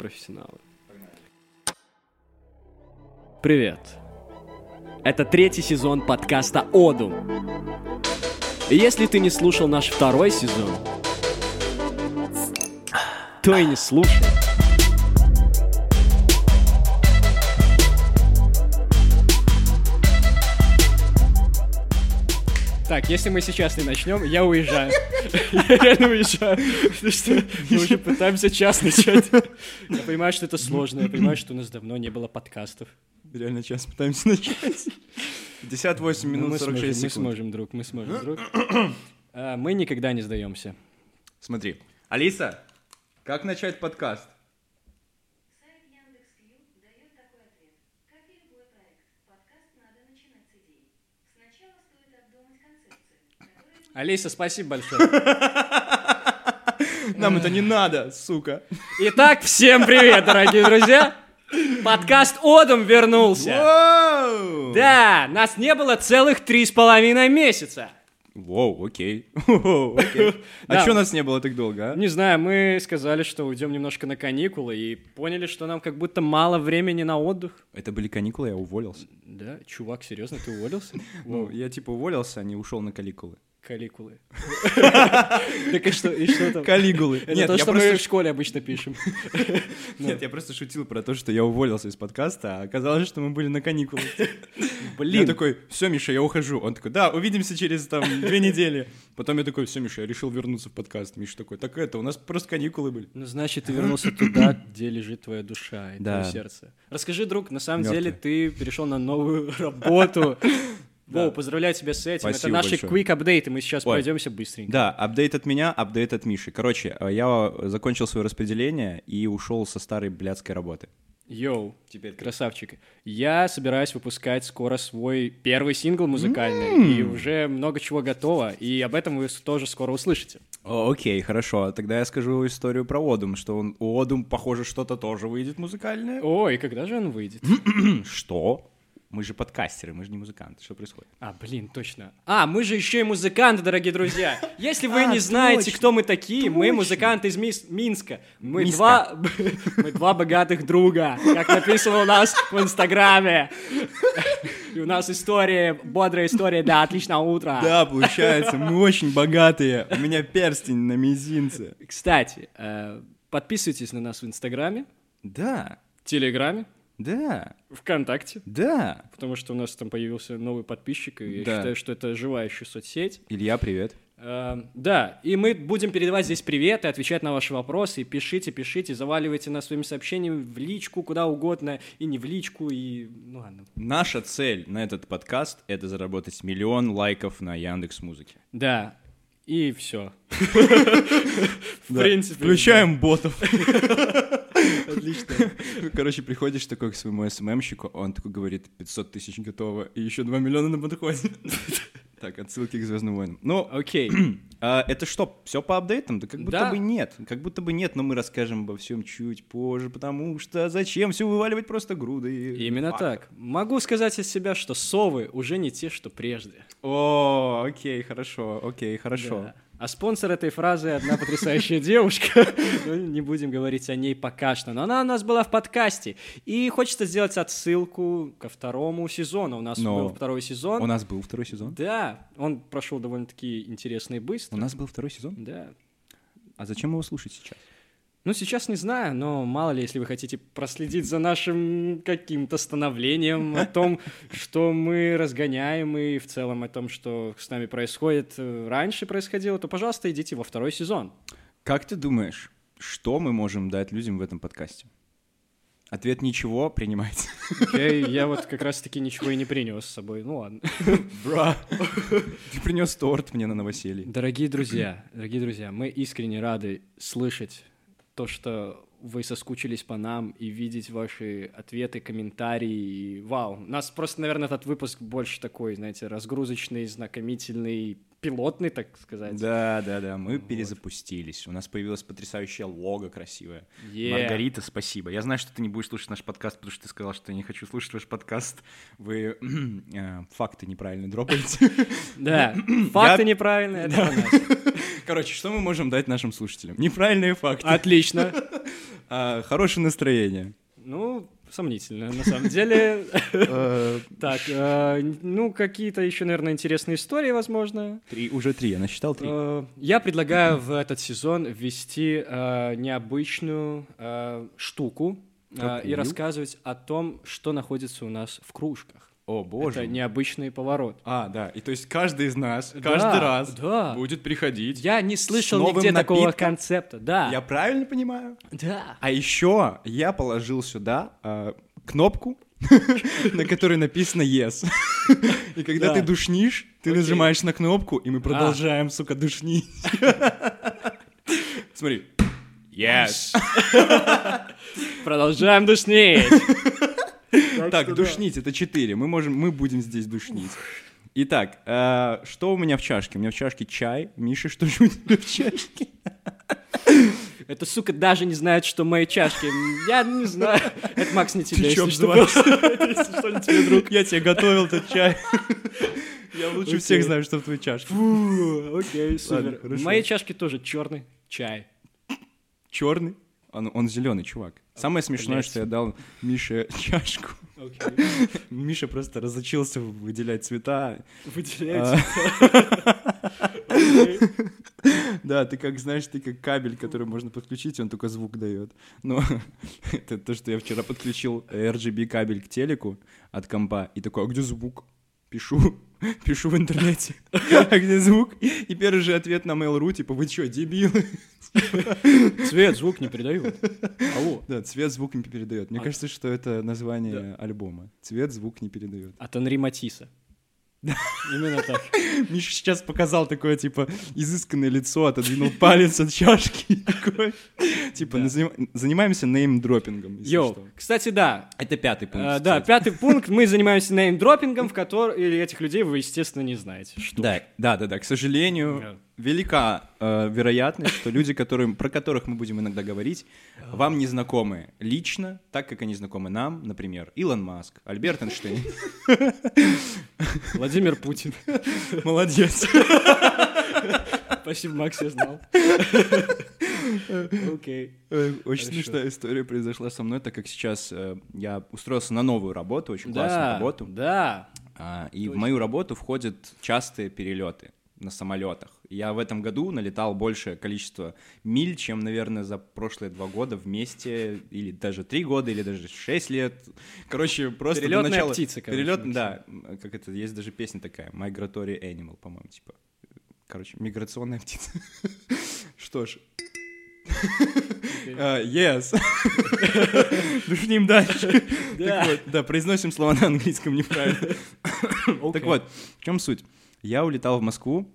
профессионалы. Привет. Это третий сезон подкаста «Одум». И если ты не слушал наш второй сезон, то и не слушай. Так, если мы сейчас не начнем, я уезжаю. Я реально уезжаю. Потому что мы уже пытаемся час начать. Я понимаю, что это сложно. Я понимаю, что у нас давно не было подкастов. Реально сейчас пытаемся начать. 58 Ну, минут мы 46 сможем, мы секунд. сможем, друг, мы сможем, друг. А, Мы никогда не сдаемся. Смотри. Алиса, как начать подкаст? Сайт Яндекс.Кью дает такой ответ. Как и любой проект, подкаст надо начинать с идеи. Сначала стоит обдумать концепцию, Алиса, спасибо большое. Нам это не надо, сука. Итак, всем привет, дорогие друзья. Подкаст «Одум» вернулся. Воу! Да, нас не было целых три с половиной месяца. Воу, окей. Воу, окей. А Да. чё нас не было так долго, а? Не знаю, мы сказали, что уйдем немножко на каникулы и поняли, что нам как будто мало времени на отдых. Это были каникулы, я уволился. Да, чувак, серьезно, ты уволился? Ну, я типа уволился, а не ушел на каникулы. Каникулы. Так и что, и что там? Калигулы. Это Нет, то, я что мы в школе обычно пишем. Нет, я просто шутил про то, что я уволился из подкаста, а оказалось, что мы были на каникулах. Я Блин, такой, все, Миша, я ухожу. Он такой, да, увидимся через там две недели. Потом я такой, все, Миша, я решил вернуться в подкаст. Миша такой, так это, у нас просто каникулы были. ну значит, ты вернулся туда, где лежит твоя душа и твое сердце. Расскажи, друг, на самом деле ты перешел на новую работу. Воу, поздравляю тебя с этим. Это Спасибо наши большое. quick апдейты, мы сейчас Ой. пройдемся быстренько. Да, апдейт от меня, апдейт от Миши. Короче, э, я закончил свое распределение и ушел со старой блядской работы. Йоу, Теперь красавчик. Я собираюсь выпускать скоро свой первый сингл музыкальный, и уже много чего готово, и об этом вы тоже скоро услышите. О, окей, хорошо. Тогда я скажу историю про Одум, что он, у Одум, похоже, что-то тоже выйдет музыкальное. Ой, когда же он выйдет? Что? Мы же подкастеры, мы же не музыканты. Что происходит? А, блин, точно. А, мы же еще и музыканты, дорогие друзья. Если вы А, не знаете, точно, кто мы такие, мы музыканты из Мис- Минска. Мы два, мы два богатых друга, как написано у нас в Инстаграме. И у нас история, бодрая история для отличного утра. Да, получается, мы очень богатые. У меня перстень на мизинце. Кстати, э, подписывайтесь на нас в Инстаграме, Да, Телеграме, да, ВКонтакте, да. потому что у нас там появился новый подписчик, и я Да. считаю, что это живая еще соцсеть. Илья, привет. Э, Да, и мы будем передавать здесь приветы, отвечать на ваши вопросы. Пишите, пишите, заваливайте нас своими сообщениями в личку, куда угодно, и не в личку, и... Ну ладно. Наша цель на этот подкаст — это заработать миллион лайков на Яндекс Музыке. Да, и все. В принципе. Включаем ботов. Отлично. Короче, приходишь такой к своему СММщику, он такой говорит, 500 тысяч готово, и еще 2 миллиона на подходе. Так, отсылки к Звездным войнам. Ну, Окей. а это что, все по апдейтам? Да как будто Да. бы нет. Как будто бы нет, но мы расскажем обо всем чуть позже, потому что зачем все вываливать просто грудой? Именно так. Могу сказать из себя, что совы уже не те, что прежде. О, окей, хорошо, окей, хорошо. Да. А спонсор этой фразы одна потрясающая девушка. Ну, Не будем говорить о ней пока что, но она у нас была в подкасте. И хочется сделать отсылку ко второму сезону. У нас Но был второй сезон. У нас был второй сезон? Да, он прошел довольно-таки интересно и быстро. У нас был второй сезон? Да. А зачем его слушать сейчас? Ну, сейчас не знаю, но мало ли, если вы хотите проследить за нашим каким-то становлением, о том, что мы разгоняем, и в целом о том, что с нами происходит, э, раньше происходило, то, пожалуйста, идите во второй сезон. Как ты думаешь, что мы можем дать людям в этом подкасте? Ответ ничего, принимайте. Окей, я вот как раз-таки ничего и не принес с собой. Ну ладно. Бра. Ты принес торт мне на новоселье. Дорогие друзья, дорогие друзья, мы искренне рады слышать то, что вы соскучились по нам и видеть ваши ответы, комментарии. И, вау, у нас просто, наверное, этот выпуск больше такой, знаете, разгрузочный, знакомительный, пилотный, так сказать. Да, да, да, мы перезапустились. У нас появилась потрясающая лого красивая. Е. Маргарита, спасибо. Я знаю, что ты не будешь слушать наш подкаст, потому что ты сказал, что я не хочу слушать ваш подкаст. Вы э, факты неправильно дропаете. Да, факты неправильные, это. Короче, что мы можем дать нашим слушателям? Неправильные факты. Отлично. А, хорошее настроение. Ну, сомнительно, на самом деле. Э, Так, э, ну, какие-то еще, наверное, интересные истории, возможно. Три, уже три, я насчитал три. Э, Я предлагаю в этот сезон ввести необычную штуку и рассказывать о том, что находится у нас в кружках. О, боже. Это необычный поворот. А, да, и то есть каждый из нас, Да, каждый раз да. будет приходить. Я не слышал нигде такого напитком? концепта. Да. Я правильно понимаю? Да. А еще я положил сюда э, кнопку, на которой написано yes. И когда Да. ты душнишь, ты нажимаешь на кнопку, и мы продолжаем, сука, душнить. Смотри. Yes. Продолжаем душнить. Так, душнить, это 4. Мы можем, мы будем здесь душнить. Итак, э, что у меня в чашке? У меня в чашке чай. Миша, что же у тебя в чашке? Эта сука даже не знает, что мои чашки. Я не знаю. Это Макс не тебе, Ты если что. обзываешь? просто. Если что, не тебе, друг. Я тебе готовил этот чай. Я лучше всех знаю, что в твоей чашке. Фу, окей, супер. В моей чашке тоже черный чай. Черный. Он, он зеленый, чувак. Самое смешное, что я дал Мише чашку. Миша просто разучился выделять цвета. Выделяется. Да, ты как, знаешь, ты как кабель, который можно подключить, он только звук дает. Но это то, что я вчера подключил RGB кабель к телеку от компа, и такой, а где звук? Пишу, пишу в интернете, а где звук? И первый же ответ на Mail.ru, типа, вы что, дебилы? Цвет, звук не передают. Алло. Да, цвет звук не передает. Мне А- кажется, что это название альбома. Цвет звук не передает. От Анри Матисса. Именно так. Миша сейчас показал такое, типа, изысканное лицо, отодвинул палец от чашки. Такой, типа, Да. назим- занимаемся неймдропингом, Йоу, что. кстати, да. Это пятый пункт. А, Да, пятый пункт. Мы занимаемся неймдропингом, в котором... Или этих людей вы, естественно, не знаете. Что Да, да, да, да. К сожалению. Велика э, вероятность, что люди, которым, про которых мы будем иногда говорить, вам не знакомы лично, так как они знакомы нам, например, Илон Маск, Альберт Эйнштейн. Владимир Путин. Молодец. Спасибо, Макс, я знал. Окей. Э, Очень Хорошо. смешная история произошла со мной, так как сейчас э, я устроился на новую работу, очень классную Да, работу. да. А, и в Точно. мою работу входят частые перелеты на самолетах. Я в этом году налетал большее количество миль, чем, наверное, за прошлые два года вместе, или даже три года, или даже шесть лет. Короче, просто до Перелетная начала... птица, короче, Перелет, да, как это, есть даже песня такая, Migratory Animal, по-моему, типа. Короче, миграционная птица. Что ж. А, Yes. Душним дальше. Да. Так вот, да, произносим слова на английском неправильно. Так Окей. вот, в чем суть? Я улетал в Москву,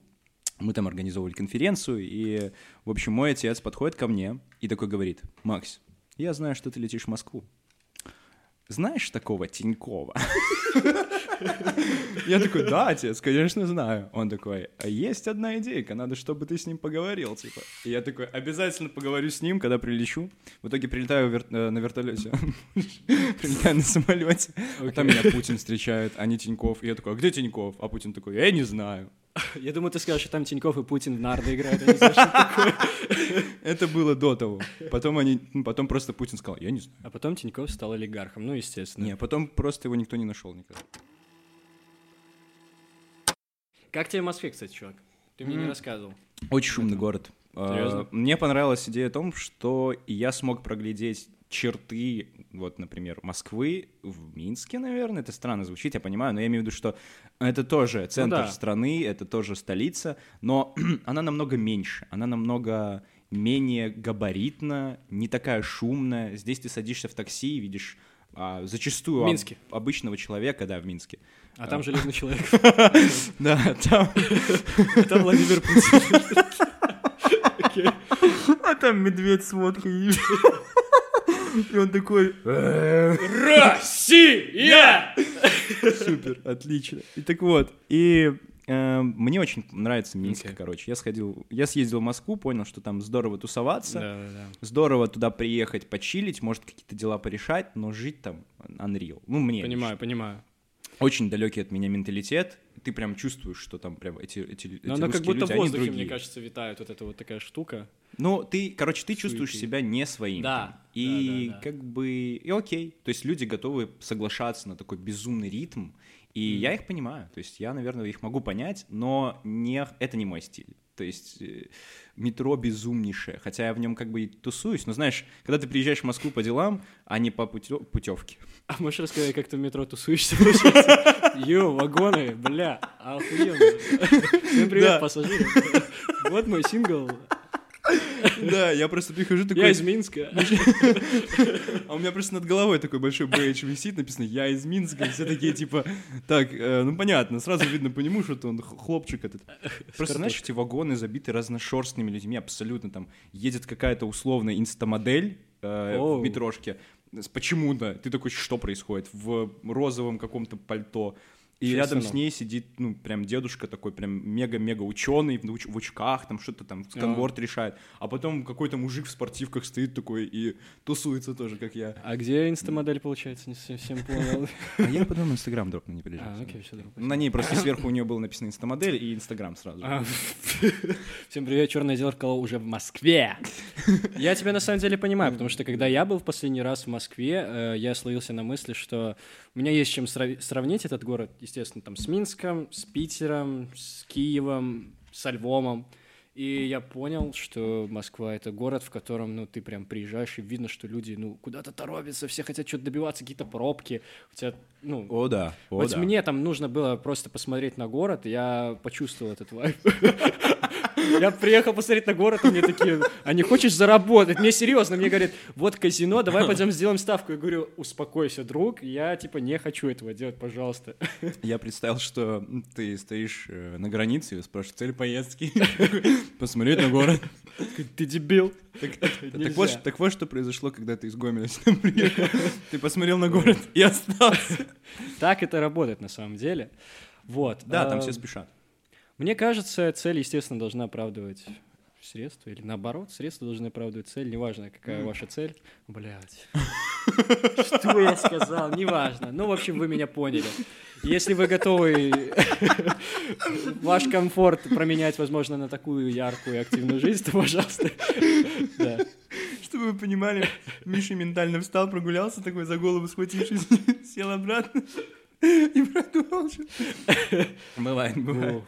мы там организовывали конференцию, и, в общем, мой отец подходит ко мне и такой говорит, Макс, я знаю, что ты летишь в Москву. Знаешь такого Тинькова? Я такой, да, отец, конечно, знаю. Он такой, а есть одна идейка, надо, чтобы ты с ним поговорил, типа. И я такой, обязательно поговорю с ним, когда прилечу. В итоге прилетаю вер- э, на вертолете, прилетаю на самолете, а там меня Путин встречает, а не Тиньков. И я такой, а где Тиньков? А Путин такой, я не знаю. Я думаю, ты скажешь, что там Тиньков и Путин в нарды играют. такое. Это было до того. Потом они, ну, потом просто Путин сказал, я не знаю. А потом Тиньков стал олигархом, ну, естественно. Не, потом просто его никто не нашел никогда. Как тебе Москве, кстати, чувак? Ты мне не рассказывал. Очень шумный город. А, Серьезно? Мне понравилась идея о том, что я смог проглядеть черты, вот, например, Москвы в Минске, наверное. Это странно звучит, я понимаю, но я имею в виду, что это тоже центр Ну да. страны, это тоже столица, но она намного меньше, она намного менее габаритна, не такая шумная. Здесь ты садишься в такси и видишь а, зачастую В об- Минске. обычного человека, да, в Минске. А там железный человек. Да, там... Там Владимир Путин. Окей. А там медведь с водкой. И он такой... Россия! Супер, отлично. И так вот, и э, мне очень нравится Минск, Окей. короче. Я сходил, я съездил в Москву, понял, что там здорово тусоваться, Да, да, да. здорово туда приехать, почилить, может какие-то дела порешать, но жить там unreal. Ну, мне. Понимаю, понимаю. Очень далекий от меня менталитет. ты прям чувствуешь, что там прям эти, эти, эти Но она как будто люди, в воздухе, мне кажется, витает вот эта вот такая штука. Ну, ты, короче, ты чувствуешь Суеты. себя не своим. Да, И да, да, да. как бы, и окей. То есть люди готовы соглашаться на такой безумный ритм, и я их понимаю. То есть я, наверное, их могу понять, но не, это не мой стиль. То есть э, метро безумнейшее, хотя я в нем как бы и тусуюсь. Но знаешь, когда ты приезжаешь в Москву по делам, а не по путевке. А можешь рассказать, как ты в метро тусуешься? Йо, вагоны, бля, охуенно. Всем привет, пассажиры. Вот мой сингл. Да, я просто прихожу Я из Минска. А у меня просто над головой такой большой бейдж висит, написано «Я из Минска», все такие типа, так, э, ну понятно, сразу видно по нему, что он хлопчик этот. Просто, знаешь, эти вагоны забиты разношерстными людьми, абсолютно там едет какая-то условная инстамодель э, в метрошке, почему-то, ты такой, что происходит, в розовом каком-то пальто, и Честно, рядом с ней сидит, ну, прям дедушка такой, прям мега-мега ученый в, уч- в очках, там что-то там, сканворд решает. А потом какой-то мужик в спортивках стоит такой и тусуется тоже, как я. А где инстамодель, получается? Не совсем понял. А я потом Инстаграм дропну, не А, переживай. окей, все, друг. На ней просто сверху у нее было написано Инстамодель и Инстаграм сразу. А, Всем привет, Черное зеркало уже в Москве. Я тебя на самом деле понимаю, потому что когда я был в последний раз в Москве, э, я словился на мысли, что у меня есть чем сравнить этот город, естественно, там с Минском, с Питером, с Киевом, со Львовом. И я понял, что Москва — это город, в котором, ну, ты прям приезжаешь, и видно, что люди, ну, куда-то торопятся, все хотят что-то добиваться, какие-то пробки. У тебя, ну, О, да, о, вот да. мне там нужно было просто посмотреть на город, и я почувствовал этот вайб. Я приехал посмотреть на город, и мне такие, а не хочешь заработать? Мне серьезно, мне говорят, вот казино, давай пойдем сделаем ставку. Я говорю, успокойся, друг, я типа не хочу этого делать, пожалуйста. Я представил, что ты стоишь э, на границе и спрашиваешь цель поездки. Посмотреть на город. Ты дебил. Так вот, что произошло, когда ты из Гомеля сюда приехал. Ты посмотрел на город и остался. Так это работает на самом деле. Вот. Да, там а, все спешат. Мне кажется, цель, естественно, должна оправдывать средства, или наоборот, средства должны оправдывать цель, неважно, какая ваша цель. Блять. Что я сказал? Неважно. Ну, в общем, вы меня поняли. Если вы готовы ваш комфорт променять, возможно, на такую яркую и активную жизнь, то, пожалуйста. Да. Чтобы вы понимали, Миша ментально встал, прогулялся такой за голову схватившись, сел обратно и продолжил. Бывает, бывает.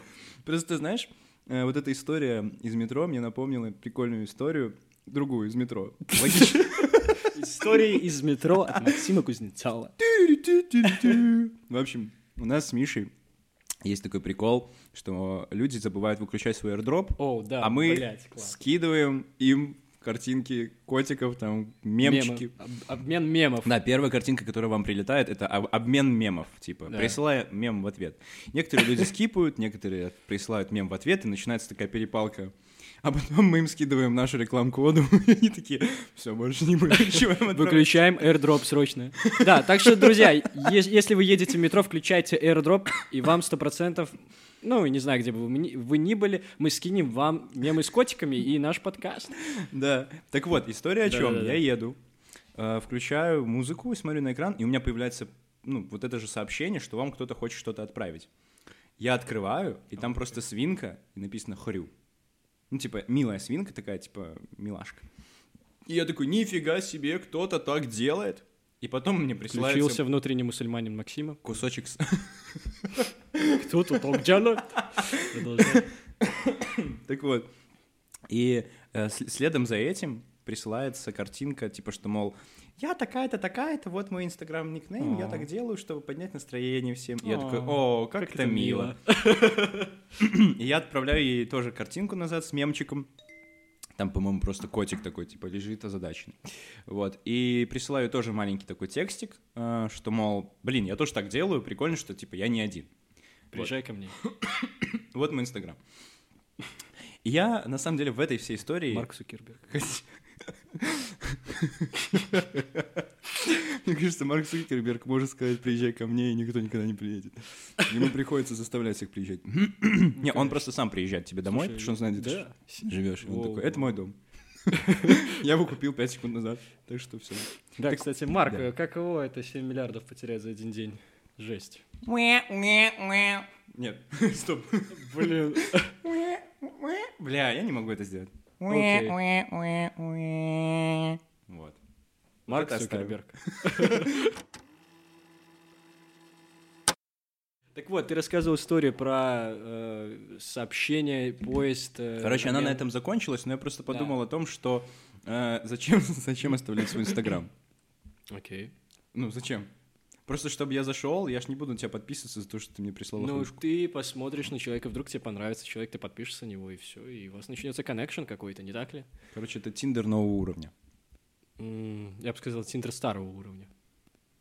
Просто, знаешь, э, вот эта история из метро мне напомнила прикольную историю, другую из метро. Логично. Истории из метро от Максима Кузнецова. В общем, у нас с Мишей есть такой прикол, что люди забывают выключать свой airdrop, О, да, а мы блядь, скидываем им картинки котиков, там, мемчики. Мемы. Об- Обмен мемов. Да, первая картинка, которая вам прилетает, это об- обмен мемов, типа, Да. присылая мем в ответ. Некоторые люди скипают, некоторые присылают мем в ответ, и начинается такая перепалка. А потом мы им скидываем нашу рекламку-коду, и они такие, все, больше не выключаем. Выключаем AirDrop срочно. Да, так что, друзья, если вы едете в метро, включайте AirDrop, и вам сто процентов, ну, не знаю, где бы вы ни, были, мы скинем вам мемы с котиками и наш подкаст. Да. Так вот, история о чем? Я еду, э, включаю музыку, смотрю на экран, и у меня появляется, ну, вот это же сообщение, что вам кто-то хочет что-то отправить. Я открываю, и там просто свинка, и написано «хрю». Ну, типа, милая свинка такая, типа, милашка. И я такой, нифига себе, кто-то так делает. И потом мне присылается Включился внутренний мусульманин Максима. кусочек... с- Кто тут так делает? Продолжай. Так вот. И э, следом за этим присылается картинка, типа, что, мол, я такая-то, такая-то, вот мой инстаграм никнейм, я так делаю, чтобы поднять настроение всем. И я такой, о, как, это мило. И я отправляю ей тоже картинку назад с мемчиком. Там, по-моему, просто котик такой, типа, лежит озадаченный. Вот. И присылаю тоже маленький такой текстик, э, что, мол, блин, я тоже так делаю, прикольно, что, типа, я не один. Приезжай ко мне. Вот мой инстаграм. Я, на самом деле, в этой всей истории... Марк Сукерберг. Мне кажется, Марк Цукерберг может сказать, приезжай ко мне, и никто никогда не приедет. Ему приходится заставлять всех приезжать. Не, он просто сам приезжает тебе домой, потому что он знает, где ты живешь. Он такой, это мой дом. Я его купил 5 секунд назад, так что все. Да, кстати, Марк, э, каково это 7 миллиардов потерять за один день? Жесть. Нет, стоп. Блин. Бля, я не могу это сделать. Окей. Вот. Марк. Цукерберг. Так вот, ты рассказывал историю про э, сообщение, поезд. э, Короче, она на момент. этом закончилась, но я просто Да. подумал о том, что э, зачем, зачем оставлять свой Инстаграм? Окей. Ну, зачем? Просто чтобы я зашел, я ж не буду на тебя подписываться за то, что ты мне прислал Ну, флешку. ты посмотришь на человека, вдруг тебе понравится человек, ты подпишешься на него, и все, и у вас начнется коннекшн какой-то, не так ли? Короче, это Тиндер нового уровня. М, Я бы сказал, Тиндер старого уровня.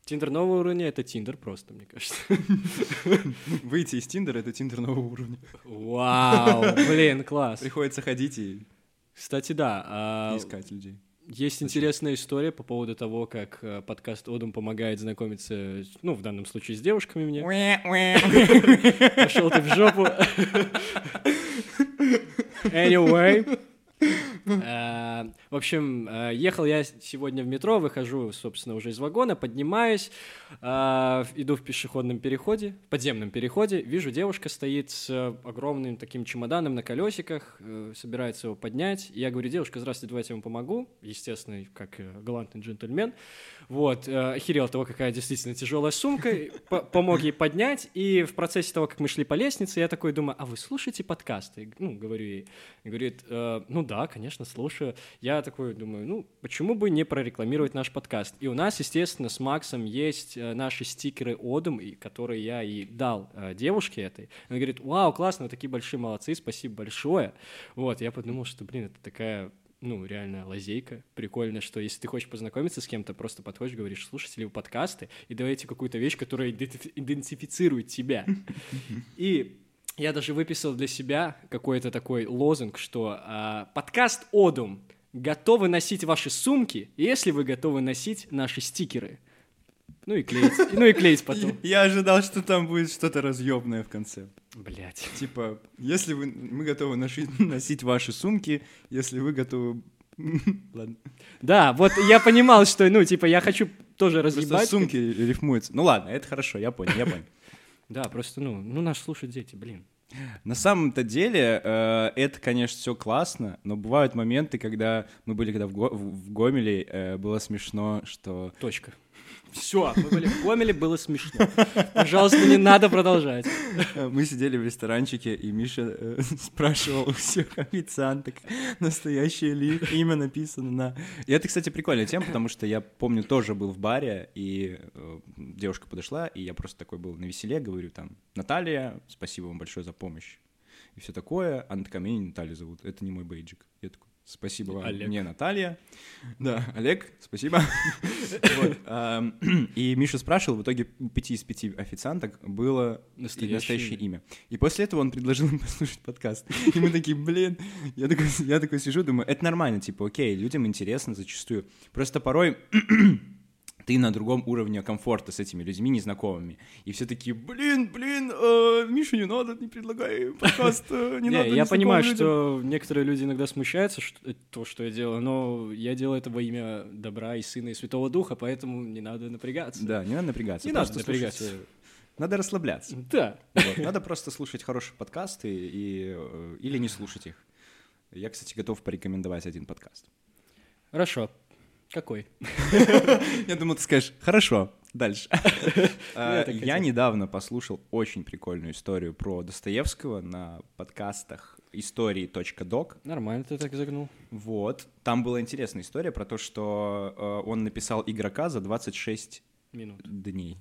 Тиндер нового уровня — это Тиндер просто, мне кажется. Выйти из Тиндера — это Тиндер нового уровня. Вау, блин, класс. Приходится ходить и, Кстати, да, а, искать людей. Есть интересная история по поводу того, как э, подкаст Одум помогает знакомиться, ну, в данном случае с девушками мне. Пошел ты в жопу. Anyway. В общем, э, ехал я сегодня в метро, выхожу, собственно, уже из вагона, поднимаюсь, э, иду в пешеходном переходе, в подземном переходе, вижу, девушка стоит с огромным таким чемоданом на колесиках, э, собирается его поднять. Я говорю, девушка, здравствуйте, давайте я вам помогу. Естественно, как галантный джентльмен. Вот, охерел того, какая действительно тяжелая сумка, по- помог ей поднять, и в процессе того, как мы шли по лестнице, я такой думаю, а вы слушаете подкасты? Ну, говорю ей. Говорит, «Э, ну да, конечно, слушаю. Я такой думаю, ну, почему бы не прорекламировать наш подкаст? И у нас, естественно, с Максом есть э, наши стикеры Одум, и- которые я и дал э, девушке этой. Она говорит, вау, классно, вы такие большие молодцы, спасибо большое. Вот, я подумал, что, блин, это такая ну, реально лазейка. Прикольно, что если ты хочешь познакомиться с кем-то, просто подходишь, говоришь, слушайте ли вы подкасты, и давайте какую-то вещь, которая идентифи- идентифицирует тебя. И я даже выписал для себя какой-то такой лозунг, что а, подкаст Одум готовы носить ваши сумки, если вы готовы носить наши стикеры. Ну и клеить, ну и клеить потом. Я ожидал, что там будет что-то разъемное в конце. Блять. Типа, если вы, мы готовы носить ваши сумки, если вы готовы... Ладно. Да, вот я понимал, что, ну, типа, я хочу тоже Просто разъебать. сумки рифмуются. Ну ладно, это хорошо, я понял, я понял. Да, просто, ну, ну, нас слушают дети, блин. На самом-то деле, э, это, конечно, все классно, но бывают моменты, когда мы были когда в, Го- в- Гомеле, э, было смешно, что... Точка. Все, мы были в Гомеле, было смешно. Пожалуйста, не надо продолжать. Мы сидели в ресторанчике, и Миша э, спрашивал у всех официанток, настоящее ли имя написано на... И это, кстати, прикольная тема, потому что я помню, тоже был в баре, и э, девушка подошла, и я просто такой был на веселе, говорю там, Наталья, спасибо вам большое за помощь. И все такое. Она такая, меня не Наталья зовут, это не мой бейджик. Я такой, спасибо вам, Олег. мне Наталья. Да, Олег, спасибо. Вот, И Миша спрашивал, в итоге у пяти из пяти официанток было Настоящее настоящее имя. имя. И после этого он предложил им послушать подкаст. И мы такие, блин, я такой, я такой сижу, думаю, это нормально, типа, окей, людям интересно зачастую. Просто порой ты на другом уровне комфорта с этими людьми незнакомыми. И все такие, блин, блин, э, Миша, не надо, не предлагай подкаст, э, не, надо я понимаю, людям». что некоторые люди иногда смущаются, что, то, что я делаю, но я делаю это во имя добра и Сына и Святого Духа, поэтому не надо напрягаться. Да, не надо напрягаться. Не надо напрягаться. слушайте. Надо расслабляться. Да. Вот, Надо просто слушать хорошие подкасты и, э, или не слушать их. Я, кстати, готов порекомендовать один подкаст. Хорошо. Какой? Я думал, ты скажешь, хорошо, дальше. А, Я хотел. недавно послушал очень прикольную историю про Достоевского на подкастах истории.док. Нормально ты так загнул. Вот. Там была интересная история про то, что э, он написал игрока за 26 Минут. дней.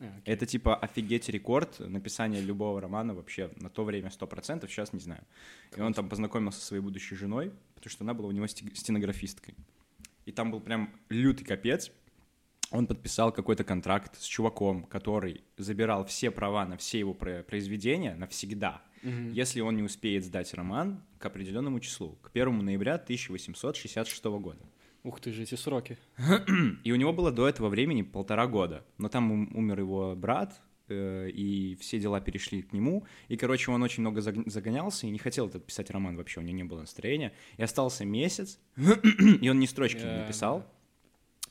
А. Это типа офигеть рекорд написания любого романа вообще на то время 100%, сейчас не знаю. И он там познакомился со своей будущей женой, потому что она была у него стенографисткой. И там был прям лютый капец. Он подписал какой-то контракт с чуваком, который забирал все права на все его про- произведения навсегда, Мгм. если он не успеет сдать роман к определенному числу, к 1 ноября 1866 года. Ух ты же, эти сроки. И у него было до этого времени полтора года. Но там ум- умер его брат, и все дела перешли к нему. И, короче, он очень много заг- загонялся и не хотел этот писать роман вообще, у него не было настроения. И остался месяц, и он ни строчки не написал.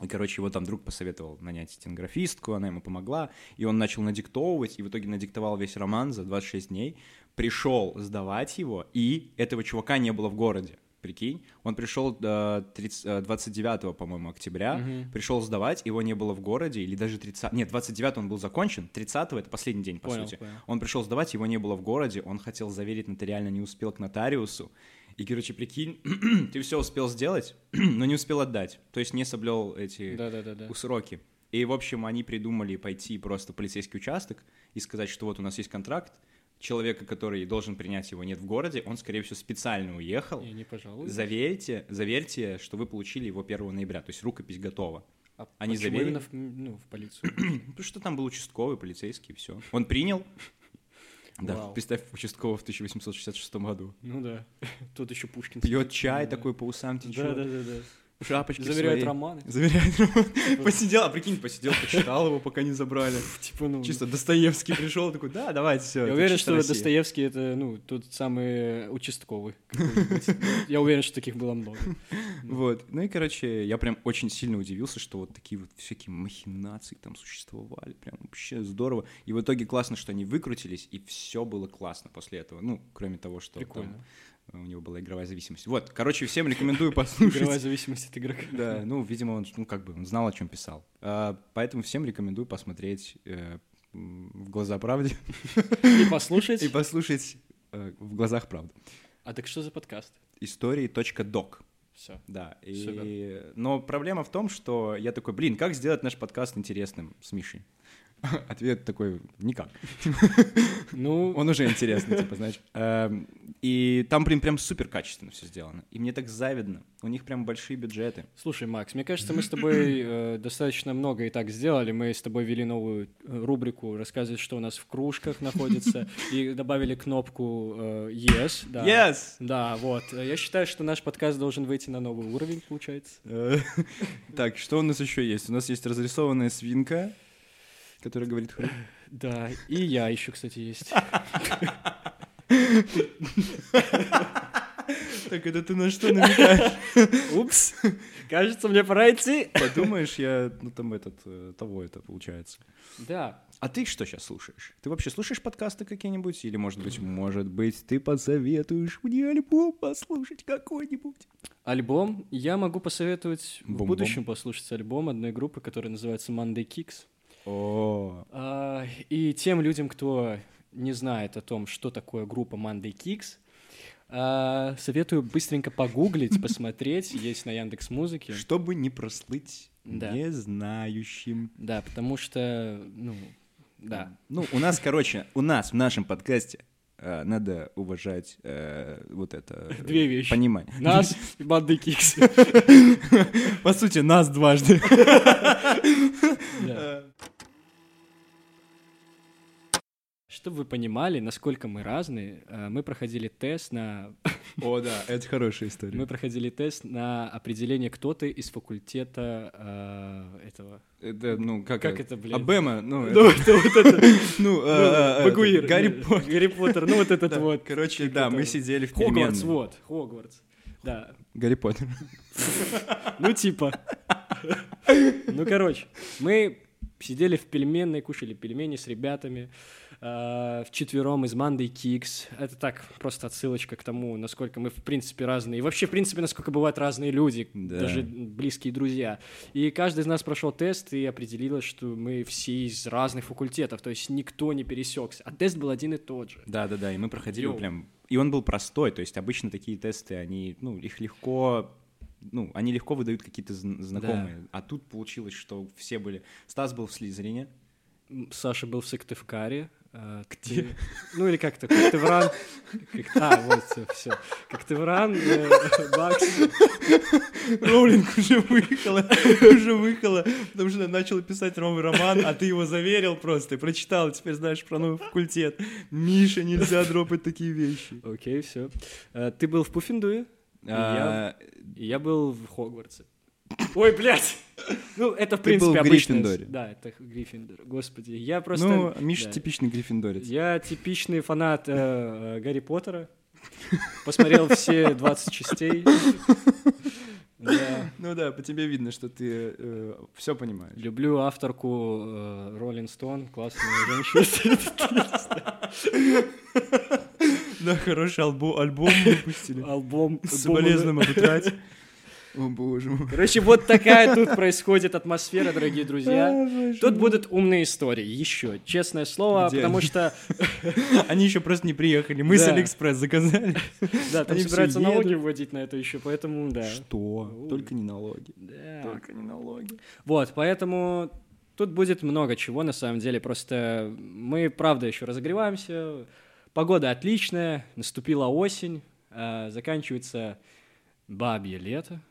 И, короче, его там друг посоветовал нанять стенографистку, она ему помогла, и он начал надиктовывать, и в итоге надиктовал весь роман за 26 дней, пришел сдавать его, и этого чувака не было в городе. Прикинь, он пришел э, 30, э, 29, по-моему, октября, Мгм. пришел сдавать, его не было в городе, или даже 30... Нет, 29 он был закончен, 30 это последний день, по Понял, сути. понял. Он пришел сдавать, его не было в городе, он хотел заверить нотариально, не успел к нотариусу. И, короче, прикинь, ты все успел сделать, но не успел отдать. То есть не соблел эти Да-да-да-да. сроки. И, в общем, они придумали пойти просто в полицейский участок и сказать, что вот у нас есть контракт, человека, который должен принять его, нет в городе, он, скорее всего, специально уехал. Не, не пожалуй. Заверьте, заверьте, что вы получили его 1 ноября, то есть рукопись готова. А они почему заверили? именно в, ну, в полицию? Потому что там был участковый, полицейский, все. Он принял. Да, Вау. представь, участкового в 1866 году. Ну да. Тут еще Пушкин. Пьет чай Да. такой по усам течет, Да-да-да. Шапочки Заверяет своей. романы. Заверяет роман. Посидел, а прикинь, посидел, почитал его, пока не забрали. Типа, ну... Чисто Достоевский пришел, такой, да, давайте, все. Я уверен, что Достоевский это, ну, тот самый участковый. Я уверен, что таких было много. Вот. Ну и, короче, я прям очень сильно удивился, что вот такие вот всякие махинации там существовали. Прям вообще здорово. И в итоге классно, что они выкрутились, и все было классно после этого. Ну, кроме того, что там Прикольно. У него была игровая зависимость. Вот, короче, всем рекомендую Игровая послушать. зависимость от игрока. Да, ну, видимо, он, ну, как бы, он знал, о чем писал. А, поэтому всем рекомендую посмотреть э, в глаза правде И послушать. и послушать э, в глазах правды. А так что за подкаст? Истории.док. Все. Да, и... Супер. но проблема в том, что я такой, блин, как сделать наш подкаст интересным с Мишей? Ответ такой, никак. Ну, Он уже интересный, типа, знаешь. И там, блин, прям супер качественно все сделано. И мне так завидно. У них прям большие бюджеты. слушай, Макс, мне кажется, мы с тобой э, достаточно много и так сделали. Мы с тобой вели новую э, рубрику, рассказывать, что у нас в кружках находится, и добавили кнопку э, Yes. Да. Yes! Да, вот. Я считаю, что наш подкаст должен выйти на новый уровень, получается. Так, что у нас еще есть? У нас есть разрисованная свинка, которая говорит хрю. Да, и я еще, кстати, есть. Так, это ты на что намекаешь? Упс, кажется, мне пора идти. Подумаешь, я, ну там этот, э, того это получается. Да, А ты что сейчас слушаешь? Ты вообще слушаешь подкасты какие-нибудь? Или, может быть, может быть, ты посоветуешь мне альбом послушать какой-нибудь? альбом. Я могу посоветовать в будущем послушать альбом одной группы, которая называется Monday Kicks. О, А, И тем людям, кто не знает о том, что такое группа Monday Kicks, а, советую быстренько погуглить, посмотреть. Есть на Яндекс Музыке. чтобы не прослыть Да. не знающим. Да, потому что, ну, да. Ну, у нас, короче, у нас в нашем подкасте э, надо уважать э, вот это... э, Две вещи. Понимание. Нас и Monday Kicks. По сути, нас дважды. Чтобы вы понимали, насколько мы разные, э, мы проходили тест на О, да, это хорошая история. мы проходили тест на определение, кто ты из факультета э, этого. Это, ну, как... Как это, блин? Абема, ну, Ну, это- вот это. ну, ну, э, э, Багуир. Гарри Нет, Поттер. Гарри Поттер. Ну, вот этот вот. Короче, Как да, мы сидели в Хогвартс, вот. Хогвартс. Да. Гарри Поттер. Ну, типа. Ну, короче, мы сидели в пельменной, кушали пельмени с ребятами э, вчетвером из Monday Kicks. Это так, просто отсылочка к тому, насколько мы, в принципе, разные. И вообще, в принципе, насколько бывают разные люди, Да. даже близкие друзья. И каждый из нас прошел тест, и определилось, что мы все из разных факультетов, то есть никто не пересекся. А тест был один и тот же. Да, да, да, и мы проходили Йоу. прям... И он был простой, то есть обычно такие тесты, они, ну, их легко... Ну, они легко выдают какие-то зн- знакомые. А тут получилось, что все были... Стас был в Слизерине. Саша был в Сыктывкаре. а, ты- Ну, или как-то, Коктевран. Как- А, вот, все. Коктевран, э, Бакс. Роулинг уже выехала, уже выехала, потому что начала писать новый роман, а ты его заверил просто, и прочитал, теперь знаешь про новый факультет. Миша, нельзя дропать такие вещи. Окей, все. Ты был в я А, и я был в Хогвартсе. Ой, блядь! Ну, это, в Ты был принципе, в обычно. Гриффиндоре. Да, это Гриффиндор. Господи, я просто... Ну, Миша да. типичный гриффиндорец. Я типичный фанат э, э, Гарри Поттера. Посмотрел все 20 частей. Да. Ну да, по тебе видно, что ты все понимаешь. Люблю авторку э, Роллинг Стоун, классная женщина. Да, хороший альбо- альбом выпустили. Альбом. С соболезнованием об утрате. О, боже мой. Короче, вот такая тут происходит атмосфера, дорогие друзья. Тут будут умные истории, еще, честное слово, потому что, Они еще просто не приехали. Мы с. Алиэкспресс заказали. да, там собираются налоги вводить на это еще, поэтому, да. Что? Только не налоги. Только не налоги. Вот, поэтому тут будет много чего, на самом деле, просто мы, правда, еще разогреваемся, погода отличная, наступила осень, а, заканчивается бабье лето,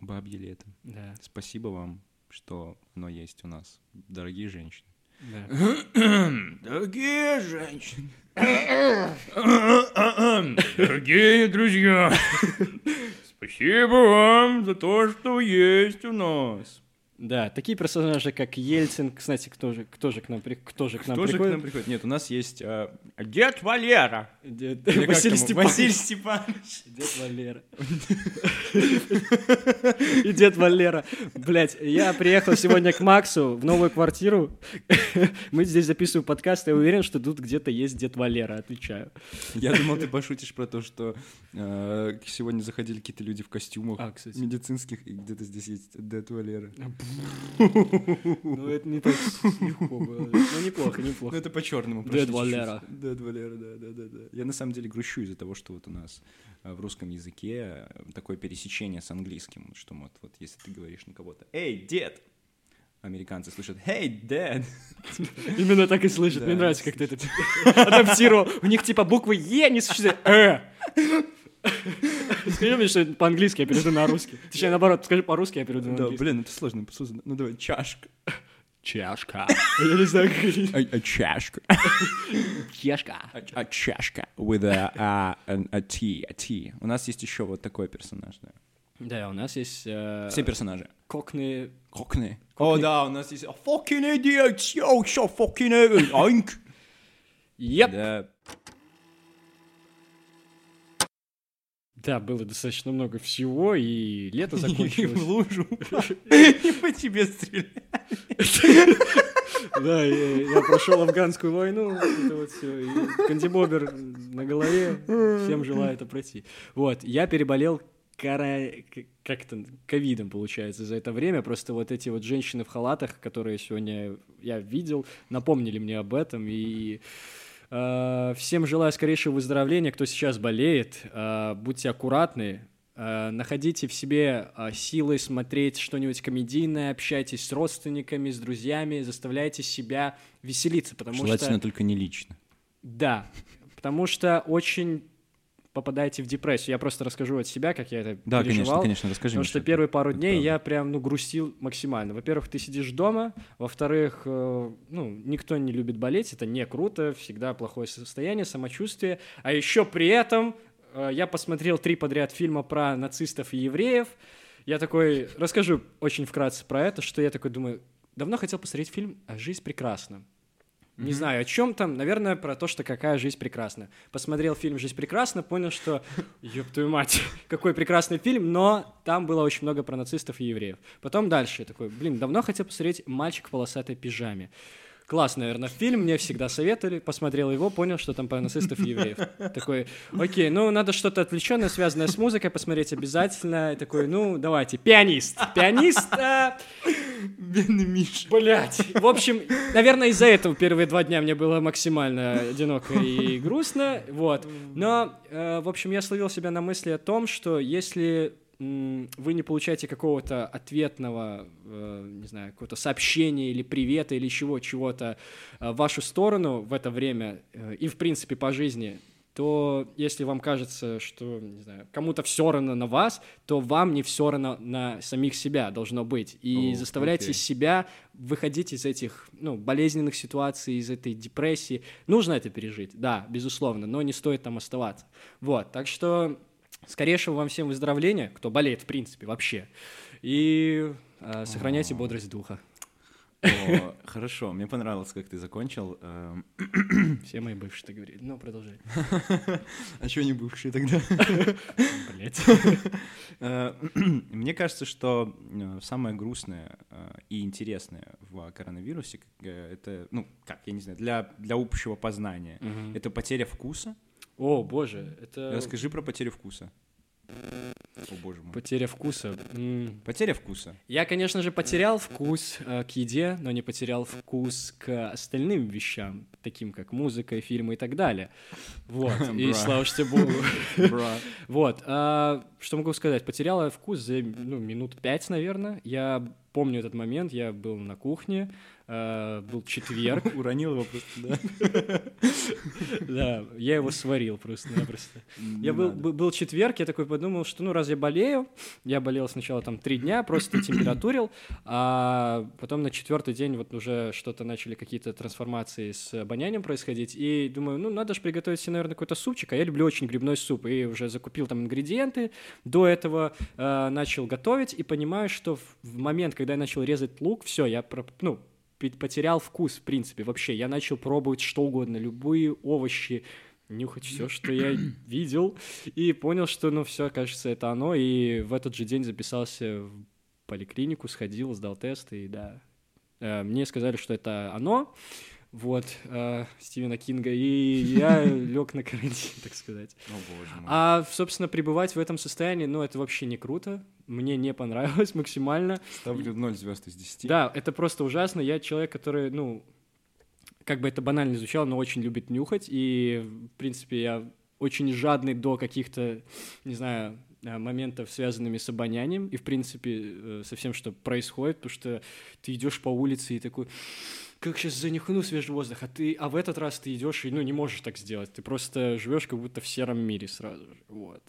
Бабье лето. да, Спасибо вам, что оно есть у нас, дорогие женщины. да. Дорогие женщины. Дорогие друзья. Спасибо вам за то, что есть у нас. Да, такие персонажи, как Ельцин, кстати, кто же, кто же к нам, кто же к нам Кто же к приходит? нам приходит? Нет, у нас есть э, дед Валера. Дед- Или Василий? Степанович. Василий Степанович. Дед Валера. И дед Валера. Блять, я приехал сегодня к Максу в новую квартиру. Мы здесь записываем подкаст, я уверен, что тут где-то есть дед Валера, отвечаю. Я думал, ты пошутишь про то, что э, сегодня заходили какие-то люди в костюмах А, медицинских, и где-то здесь есть дед Валера. Ну, это не так легко было. Ну, неплохо, Ну, неплохо. это по-черному. Дед Валера. Дед Валера, да, да, да, да. Я на самом деле грущу из-за того, что вот у нас э, в русском языке э, такое пересечение с английским, что вот, вот если ты говоришь на кого-то «Эй, дед!» Американцы слышат «Hey, dad!» Именно так и слышат. Мне нравится, как ты это адаптировал. У них типа буквы Е не существует. Э. Скажи мне, что это по-английски я переведу на русский. Точнее, наоборот, скажи по-русски, я переведу на Да, английский. блин, это сложно. сложно. Ну давай, чашка. Чашка. Я не знаю, как говорить. А, а чашка. Чашка. А, а чашка. With a, a, a, a T, a T. У нас есть еще вот такой персонаж, да. Да, у нас есть э, Все персонажи. кокны. Кокны. О, да, у нас есть fucking idiots, yo, so fucking idiots, oink. Yep. Да. Да, было достаточно много всего, и лето И в закончилось. лужу. И по тебе стреляли. Да, я, прошел афганскую войну, это вот все, кандибобер на голове, всем желаю это пройти. Вот, я переболел кара... к- как это, ковидом, получается, за это время. Просто вот эти вот женщины в халатах, которые сегодня я видел, напомнили мне об этом, и всем желаю скорейшего выздоровления, кто сейчас болеет, Э, будьте аккуратны, Э, находите в себе э, силы смотреть что-нибудь комедийное, общайтесь с родственниками, с друзьями, заставляйте себя веселиться, потому Желательно что... только не лично. Да, потому что очень попадаете в депрессию. Я просто расскажу от себя, как я это Да, переживал. конечно, конечно, расскажи Потому что это- первые пару дней правда. я прям, ну, грустил максимально. Во-первых, ты сидишь дома, во-вторых, э, ну, никто не любит болеть, это не круто, всегда плохое состояние, самочувствие. А еще при этом э, я посмотрел три подряд фильма про нацистов и евреев. Я такой, расскажу очень вкратце про это, что я такой думаю, давно хотел посмотреть фильм «А «Жизнь прекрасна». Не знаю, о чем там, наверное, про то, что какая жизнь прекрасна. Посмотрел фильм «Жизнь прекрасна», понял, что, ёб твою мать, какой прекрасный фильм, но там было очень много про нацистов и евреев. Потом дальше такой, блин, давно хотел посмотреть «Мальчик в полосатой пижаме». Классный, наверное, фильм, мне всегда советовали, посмотрел его, понял, что там про нацистов и евреев. Такой, окей, ну, надо что-то отвлеченное, связанное с музыкой, посмотреть обязательно. И такой, ну, давайте, пианист. Пианист, а, Бедный Миша. Блять. В общем, наверное, из-за этого первые два дня мне было максимально одиноко и грустно. Вот. Но, э, в общем, я словил себя на мысли о том, что если вы не получаете какого-то ответного, э, не знаю, какого-то сообщения или привета или чего, чего-то э, в вашу сторону в это время э, и, в принципе, по жизни, то если вам кажется, что, не знаю, кому-то все равно на вас, то вам не все равно на самих себя должно быть. И О, заставляйте окей. себя выходить из этих ну, болезненных ситуаций, из этой депрессии. Нужно это пережить, да, безусловно, но не стоит там оставаться. Вот, так что скорейшего вам всем выздоровления, кто болеет, в принципе, вообще. И э, сохраняйте бодрость духа. О, хорошо, мне понравилось, как ты закончил. Эм, Все мои бывшие так говорили. Ну, продолжай. А что не бывшие тогда? Блять. Э, Мне кажется, что э, самое грустное э, и интересное в коронавирусе это, ну, как, я не знаю, для, для общего познания. Это потеря вкуса. О, боже, это Расскажи про потерю вкуса. О, боже мой. потеря вкуса. М. Потеря вкуса. Я, конечно же, потерял вкус э, к еде, но не потерял вкус к остальным вещам, таким как музыка, фильмы и так далее. Вот. И слава тебе богу. Вот. а, что могу сказать? Потерял я вкус за ну, минут пять, наверное. Я помню этот момент. Я был на кухне. А, был четверг. Уронил его просто, да? Да, я его сварил просто-напросто. Я был, был, четверг, я такой подумал, что ну раз я болею, я болел сначала там три дня, просто температурил, а потом на четвертый день вот уже что-то начали какие-то трансформации с обонянием происходить, и думаю, ну надо же приготовить себе, наверное, какой-то супчик, а я люблю очень грибной суп, и уже закупил там ингредиенты, до этого э, начал готовить, и понимаю, что в, момент, когда я начал резать лук, все, я ну, потерял вкус, в принципе, вообще. Я начал пробовать что угодно, любые овощи, нюхать все, что я видел, и понял, что, ну, все, кажется, это оно, и в этот же день записался в поликлинику, сходил, сдал тест, и да, Э, мне сказали, что это оно, вот, э, Стивена Кинга, и я лег на карантин, так сказать. О, боже мой. А, собственно, пребывать в этом состоянии, ну, это вообще не круто, мне не понравилось максимально. Ставлю 0 звезд из 10. Да, это просто ужасно. Я человек, который, ну, как бы это банально звучало, но очень любит нюхать. И, в принципе, я очень жадный до каких-то, не знаю, э, моментов, связанными с обонянием, и, в принципе, э, со всем, что происходит, потому что ты идешь по улице и такой, как сейчас занюхну свежий воздух, а ты, а в этот раз ты идешь и, ну, не можешь так сделать, ты просто живешь как будто в сером мире сразу же, вот.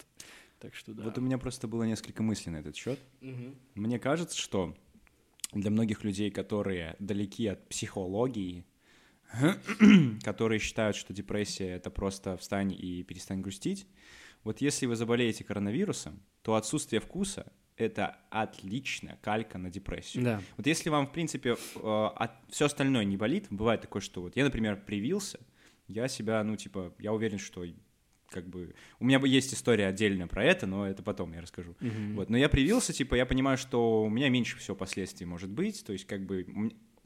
Так что да. Вот у меня просто было несколько мыслей на этот счет. Мгм. Мне кажется, что для многих людей, которые далеки от психологии, которые считают, что депрессия — это просто встань и перестань грустить, вот если вы заболеете коронавирусом, то отсутствие вкуса — это отличная калька на депрессию. Да. Вот если вам, в принципе, все остальное не болит, бывает такое, что вот я, например, привился, я себя, ну, типа, я уверен, что как бы... У меня бы есть история отдельная про это, но это потом я расскажу. Мгм. Вот, но я привился, типа, я понимаю, что у меня меньше всего последствий может быть, то есть, как бы,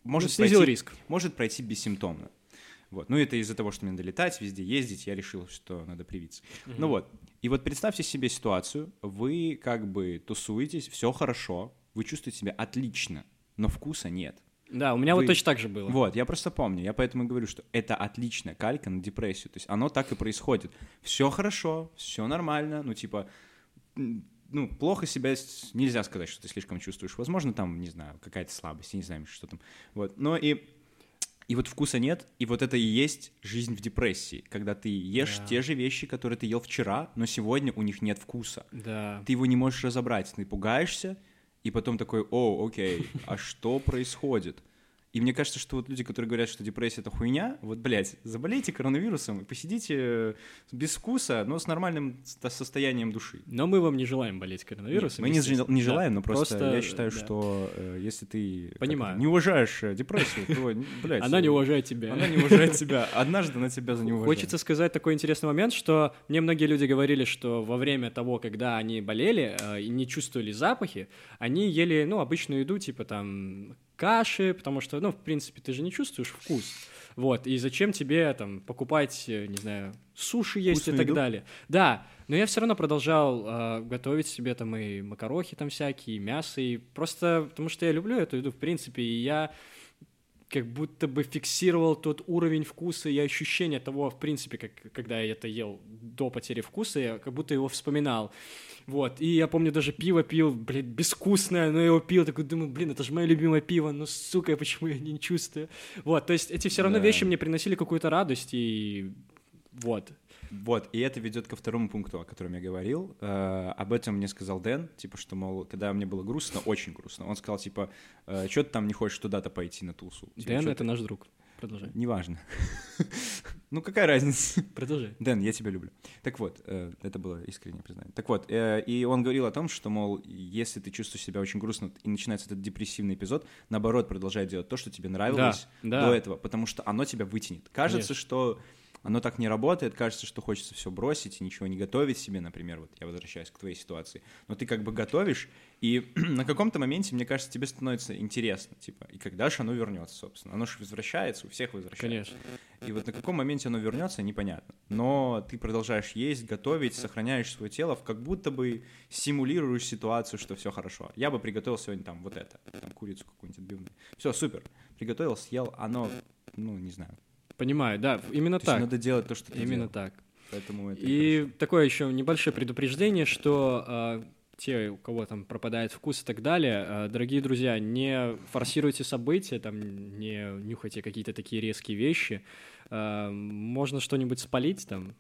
может, Ну, пройти, риск. может пройти бессимптомно. Вот. Ну, это из-за того, что мне надо летать, везде ездить, я решил, что надо привиться. Ну вот. И вот представьте себе ситуацию, вы как бы тусуетесь, все хорошо, вы чувствуете себя отлично, но вкуса нет. Да, у меня Вы- вот точно так же было. Вот, я просто помню, я поэтому и говорю, что это отличная калька на депрессию. То есть оно так и происходит. Все хорошо, все нормально, ну типа, ну, плохо себя нельзя сказать, что ты слишком чувствуешь. Возможно, там, не знаю, какая-то слабость, я не знаю, что там. Вот, но и и вот вкуса нет, и вот это и есть жизнь в депрессии, когда ты ешь Да. те же вещи, которые ты ел вчера, но сегодня у них нет вкуса. Да. Ты его не можешь разобрать, ты пугаешься, и потом такой, о, окей, а что происходит? И мне кажется, что вот люди, которые говорят, что депрессия — это хуйня, вот, блядь, заболейте коронавирусом и посидите э, без вкуса, но с нормальным состоянием души. Но мы вам не желаем болеть коронавирусом. Мы не, естественно. жел- не Да. желаем, но просто, я считаю, да. что э, если ты Понимаю. не уважаешь э, депрессию, то, блядь... Она не уважает тебя. Она не уважает тебя. Однажды она тебя за не уважает. Хочется сказать такой интересный момент, что мне многие люди говорили, что во время того, когда они болели и не чувствовали запахи, они ели, ну, обычную еду, типа там каши, потому что, ну, в принципе, ты же не чувствуешь вкус. Вот, и зачем тебе там покупать, э, не знаю, суши есть Вкусную и так еду? далее. Да, но я все равно продолжал э, готовить себе там и макарохи там всякие, и мясо, и просто потому что я люблю эту еду, в принципе, и я как будто бы фиксировал тот уровень вкуса и ощущения того, в принципе, как, когда я это ел до потери вкуса, я как будто его вспоминал. Вот, и я помню, даже пиво пил, блядь, безвкусное, но я его пил, такой думаю, блин, это же мое любимое пиво, ну, сука, почему я не чувствую? Вот, то есть эти все равно Да. вещи мне приносили какую-то радость, и вот. Вот, и это ведет ко второму пункту, о котором я говорил. Э, об этом мне сказал Дэн, типа, что, мол, когда мне было грустно, очень грустно, он сказал, типа, что ты там не хочешь туда-то пойти на тусу? Типа, Дэн — «Чё это ты?» наш друг. Продолжай. Неважно. Ну, какая разница? Продолжай. Дэн, я тебя люблю. Так вот, э, это было искреннее признание. Так вот, э, и он говорил о том, что, мол, если ты чувствуешь себя очень грустно и начинается этот депрессивный эпизод, наоборот, продолжай делать то, что тебе нравилось да. до этого, потому что оно тебя вытянет. Кажется, Конечно. что оно так не работает, кажется, что хочется все бросить и ничего не готовить себе, например, вот я возвращаюсь к твоей ситуации, но ты как бы готовишь, и на каком-то моменте, мне кажется, тебе становится интересно, типа, и когда же оно вернется, собственно. Оно же возвращается, у всех возвращается. Конечно. И вот на каком моменте оно вернется, непонятно. Но ты продолжаешь есть, готовить, сохраняешь свое тело, как будто бы симулируешь ситуацию, что все хорошо. Я бы приготовил сегодня там вот это, там курицу какую-нибудь отбивную. Все, супер. Приготовил, съел, оно, ну, не знаю. Понимаю, да, именно То так. надо делать то, что ты Именно делал. так. Поэтому это И хорошо. такое еще небольшое предупреждение, что а, те, у кого там пропадает вкус и так далее, а, дорогие друзья, не форсируйте события, там не нюхайте какие-то такие резкие вещи. А, можно что-нибудь спалить там,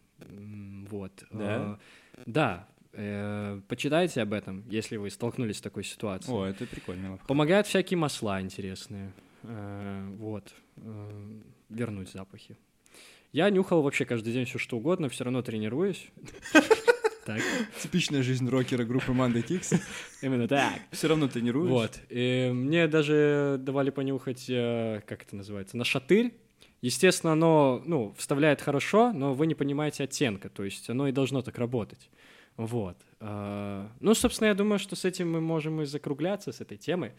вот. Да? Да. Э, почитайте об этом, если вы столкнулись с такой ситуацией. О, это прикольно. Помогают всякие масла интересные. Вот. Э, Вернуть запахи. Я нюхал вообще каждый день все что угодно, все равно тренируюсь. Так, Типичная жизнь рокера группы Манда Кикс. именно так. Все равно тренируешь. Вот. И мне даже давали понюхать, э, как это называется, на шатырь. Естественно, оно, ну, вставляет хорошо, но вы не понимаете оттенка, то есть оно и должно так работать. Вот. А, Ну, собственно, я думаю, что с этим мы можем и закругляться, с этой темой.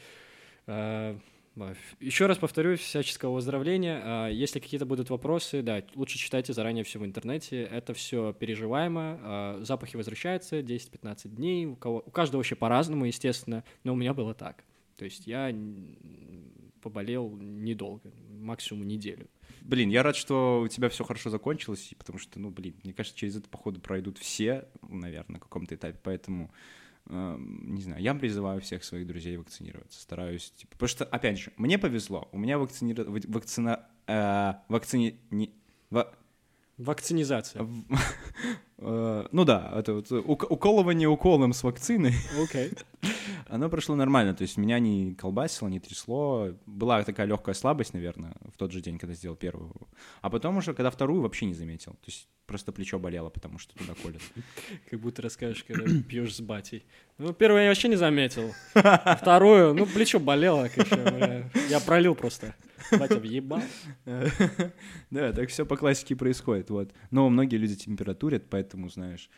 Еще раз повторюсь, всяческого выздоровления. А, Если какие-то будут вопросы, да, лучше читайте заранее все в интернете. Это все переживаемо. А, Запахи возвращаются 10-15 дней. У, кого, у каждого вообще по-разному, естественно. Но у меня было так. То есть я поболел недолго, максимум неделю. Блин, я рад, что у тебя все хорошо закончилось, потому что, ну, блин, мне кажется, через это, походу, пройдут все, наверное, на каком-то этапе, поэтому, не знаю, я призываю всех своих друзей вакцинироваться, стараюсь, типа, потому что, опять же, мне повезло, у меня вакцини... вакцина... э, вакцини... не- ва- Вакцинизация. э, ну да, это вот ук- уколывание уколом с вакциной, Окей. оно прошло нормально, то есть меня не колбасило, не трясло. Была такая легкая слабость, наверное, в тот же день, когда сделал первую. А потом уже, когда вторую, вообще не заметил. То есть просто плечо болело, потому что туда колят. Как будто расскажешь, когда пьешь с батей. Ну, первую я вообще не заметил. Вторую, ну, плечо болело, конечно. Я пролил просто. Батя въебал. Да, так все по классике происходит, вот. Но многие люди температурят, поэтому, знаешь...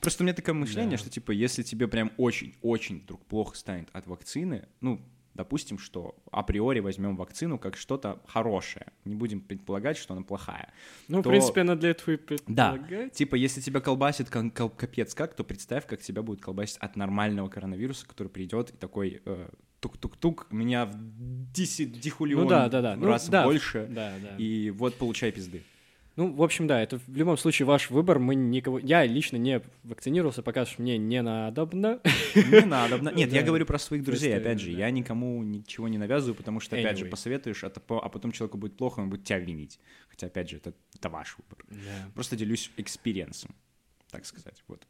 Просто у меня такое мышление, Да. что, типа, если тебе прям очень-очень вдруг плохо станет от вакцины, ну, допустим, что априори возьмем вакцину как что-то хорошее. Не будем предполагать, что она плохая. Ну, в То- принципе, она для этого и Да. предполагает. Типа, если тебя колбасит кон- кол- капец как, то представь, как тебя будет колбасить от нормального коронавируса, который придет и такой э, тук-тук-тук, меня в десятихулион Ну да, да, да. Ну, раз да. больше, Да, да. и вот получай пизды. Ну, в общем, да, это в любом случае ваш выбор. Мы никого... Я лично не вакцинировался, пока что мне не надобно. Не надо. Нет, я говорю про своих друзей, опять же. Я никому ничего не навязываю, потому что, опять же, посоветуешь, а а потом человеку будет плохо, он будет тебя винить. Хотя, опять же, это, ваш выбор. Просто делюсь experience ом, так сказать. Вот.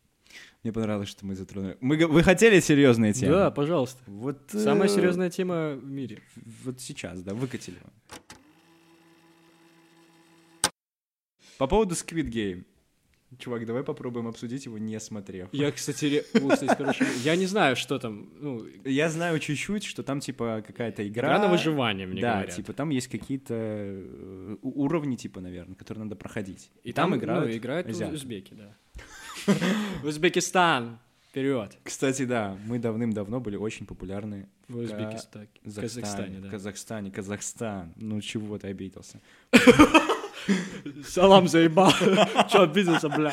Мне понравилось, что мы затронули. Мы, вы хотели серьезные темы? Да, пожалуйста. Вот, Самая э, серьезная тема в мире. Вот сейчас, да, выкатили. По поводу Squid Game. Чувак, давай попробуем обсудить его, не смотрев. Я, кстати, ре- о, кстати, короче, я не знаю, что там. Ну, Я знаю чуть-чуть, что там, типа, какая-то игра. игра на выживание, мне да, говорят. типа, там есть какие-то э, уровни, типа, наверное, которые надо проходить. И там, там, играют, ну, играют азиаты. узбеки, да. Узбекистан! Вперед! Кстати, да, мы давным-давно были очень популярны В Узбекистане. Казахстане, Казахстане, да. Казахстане, Казахстан. Ну чего ты обиделся? Салам заебал. Че обиделся, бля?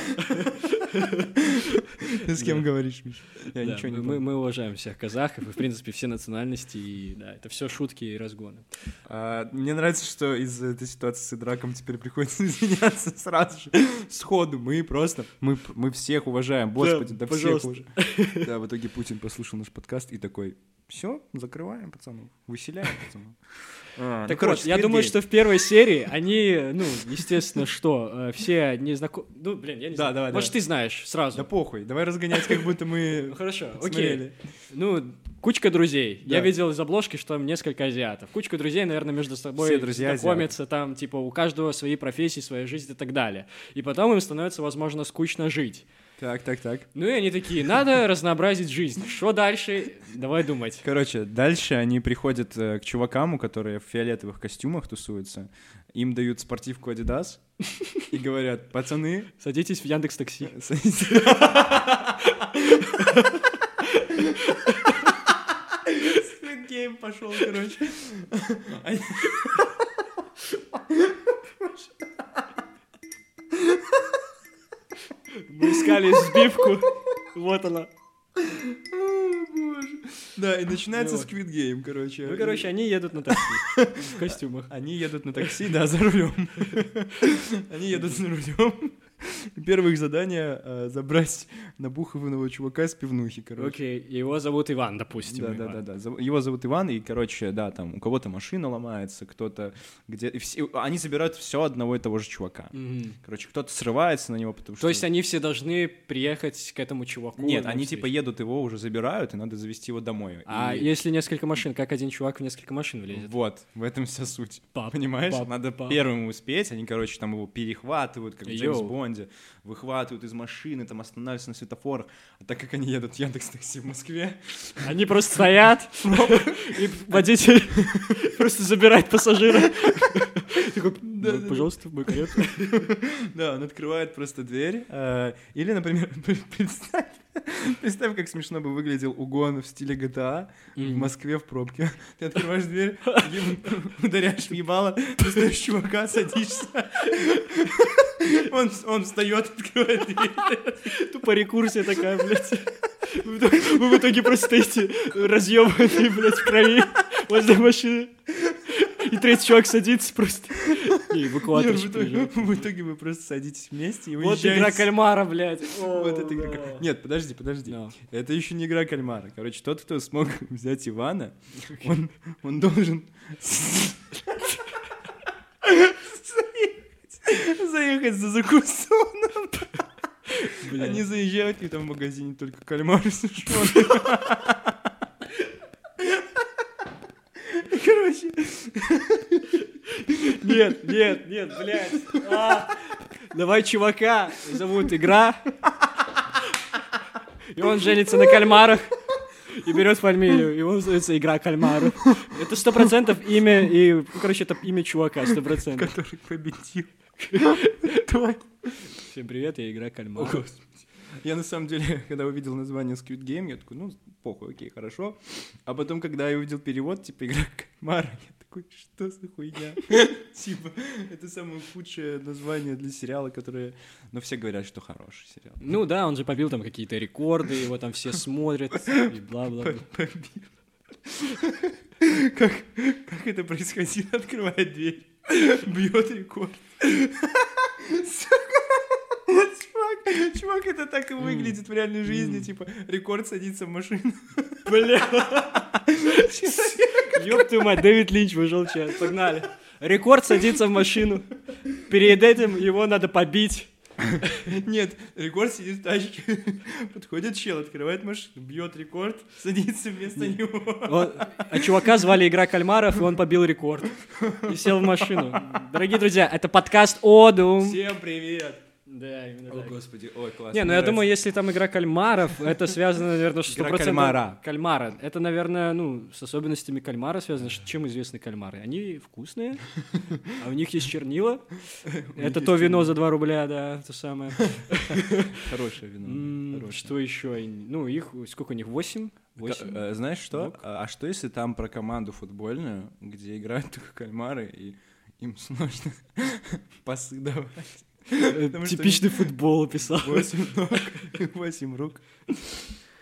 Ты с кем говоришь, Миш? Я ничего не мы, уважаем всех казахов и, в принципе, все национальности. И, да, это все шутки и разгоны. А, Мне нравится, что из этой ситуации с Идраком теперь приходится извиняться сразу же, сходу. Мы просто, мы, мы всех уважаем, господи, да, всех уважаем. Да, в итоге Путин послушал наш подкаст и такой, Все, закрываем, пацанов. Выселяем, пацанов. А, Так ну, вот, я думаю, что в первой серии они, ну, естественно, что, э, все незнакомые... Ну, блин, я не Да, знаю. давай, Может, давай. ты знаешь сразу. Да похуй, давай разгонять, как будто Ну, мы хорошо, окей. Ну, кучка друзей. Да. Я видел из обложки, что там несколько азиатов. Кучка друзей, наверное, между собой Все друзья знакомятся, там, типа, у каждого свои профессии, своя жизнь и так далее. И потом им становится, возможно, скучно жить. Так, так, так. Ну и они такие, надо разнообразить жизнь. Что дальше? Давай думать. Короче, дальше они приходят э, к чувакам, у которые в фиолетовых костюмах тусуются. Им дают спортивку Adidas и говорят, пацаны, Садитесь в Яндекс Такси. садитесь». Game пошел, короче. Мы искали сбивку. Вот она. Да, и начинается Ну. Squid Game, короче. Ну, короче, они едут на такси в костюмах. Они едут на такси, да, за рулем. Они едут за рулем. Первое их задание э, забрать набуханного чувака с пивнухи, короче. Окей, его зовут Иван, допустим. Да, да, Иван. да, да. Зов- Его зовут Иван, и, короче, да, там у кого-то машина ломается, кто-то где. и все- Они собирают все одного и того же чувака. Мгм. Короче, кто-то срывается на него, потому что. То есть они все должны приехать к этому чуваку? Нет, на они типа едут его уже забирают, и надо завести его домой. А И если несколько машин, как один чувак в несколько машин влезет? Вот, в этом вся суть. Пап, Понимаешь? пап, Надо пап. первым успеть. Они, короче, там его перехватывают, как в Джеймс Йоу. Бонде, выхватывают из машины, там останавливаются на светофорах. А так как они едут в Яндекс Такси в Москве, Они просто стоят, и водитель просто забирает пассажира. Такой, «Ну, пожалуйста, в мою карету. да, он открывает просто дверь. э, Или, например, представь, представь, как смешно бы выглядел угон в стиле GTA в Мгм. Москве в пробке. Ты открываешь дверь, ударяешь в ебало, достаешь чувака, садишься. Он, он встает, открывает дверь. Тупо рекурсия такая, блядь. Вы в итоге- просто стоите разъебанные, блядь, в крови возле машины. И третий чувак садится просто. И Нет, эвакуаторщик в, итоге, в итоге вы просто садитесь вместе и Вот уезжаете. игра кальмара, блядь. Вот это игра. О, каль- Нет, подожди, подожди. да. Это еще не игра кальмара. Короче, тот, кто смог взять Ивана, он, он должен заехать за закусоном. Они заезжают, и там в магазине только кальмары сушеные. Короче, Нет, нет, нет, блядь. А, Давай чувака, зовут Игра. И он женится на кальмарах и берет фамилию, и он называется Игра кальмаров. Это сто процентов имя, и, ну, короче, это имя чувака, сто процентов. который победил. Всем привет, я Игра. Господи. Я на самом деле, когда увидел название Squid Game, я такой, ну, похуй, окей, хорошо. А потом, когда я увидел перевод, типа, игра кальмара, я такой, что за хуйня? Типа, это самое худшее название для сериала, которое... Но все говорят, что хороший сериал. Ну да, он же побил там какие-то рекорды, его там все смотрят, и бла-бла-бла. Побил. Как, как это происходило? Открывает дверь, бьет рекорд. Сука. Чувак, это так и выглядит в реальной жизни. Типа, рекорд садится в машину. Бля. Ёб твою мать, Дэвид Линч вышел сейчас, погнали. Рекорд садится в машину. Перед этим его надо побить. Нет, рекорд сидит в тачке. Подходит чел, открывает машину, бьет рекорд, садится вместо него. Он- а чувака звали Игра кальмаров, и он побил рекорд. И сел в машину. Дорогие друзья, это подкаст Одум. Всем привет. Да, именно О, так. господи, ой, классно. Не, ну я думаю, если там игра кальмаров, это связано, наверное, что Игра кальмара. Кальмара. Это, наверное, ну, с особенностями кальмара связано. Чем известны кальмары? Они вкусные, а у них есть чернила. Это то вино за 2 рубля, да, то самое. Хорошее вино. Что еще? Ну, их, сколько у них, 8? Ка- 8? э, Знаешь что? А а что если там про команду футбольную, где играют только кальмары, и им сложно пасы давать? Что Типичный футбол описал. Восемь ног, восемь рук.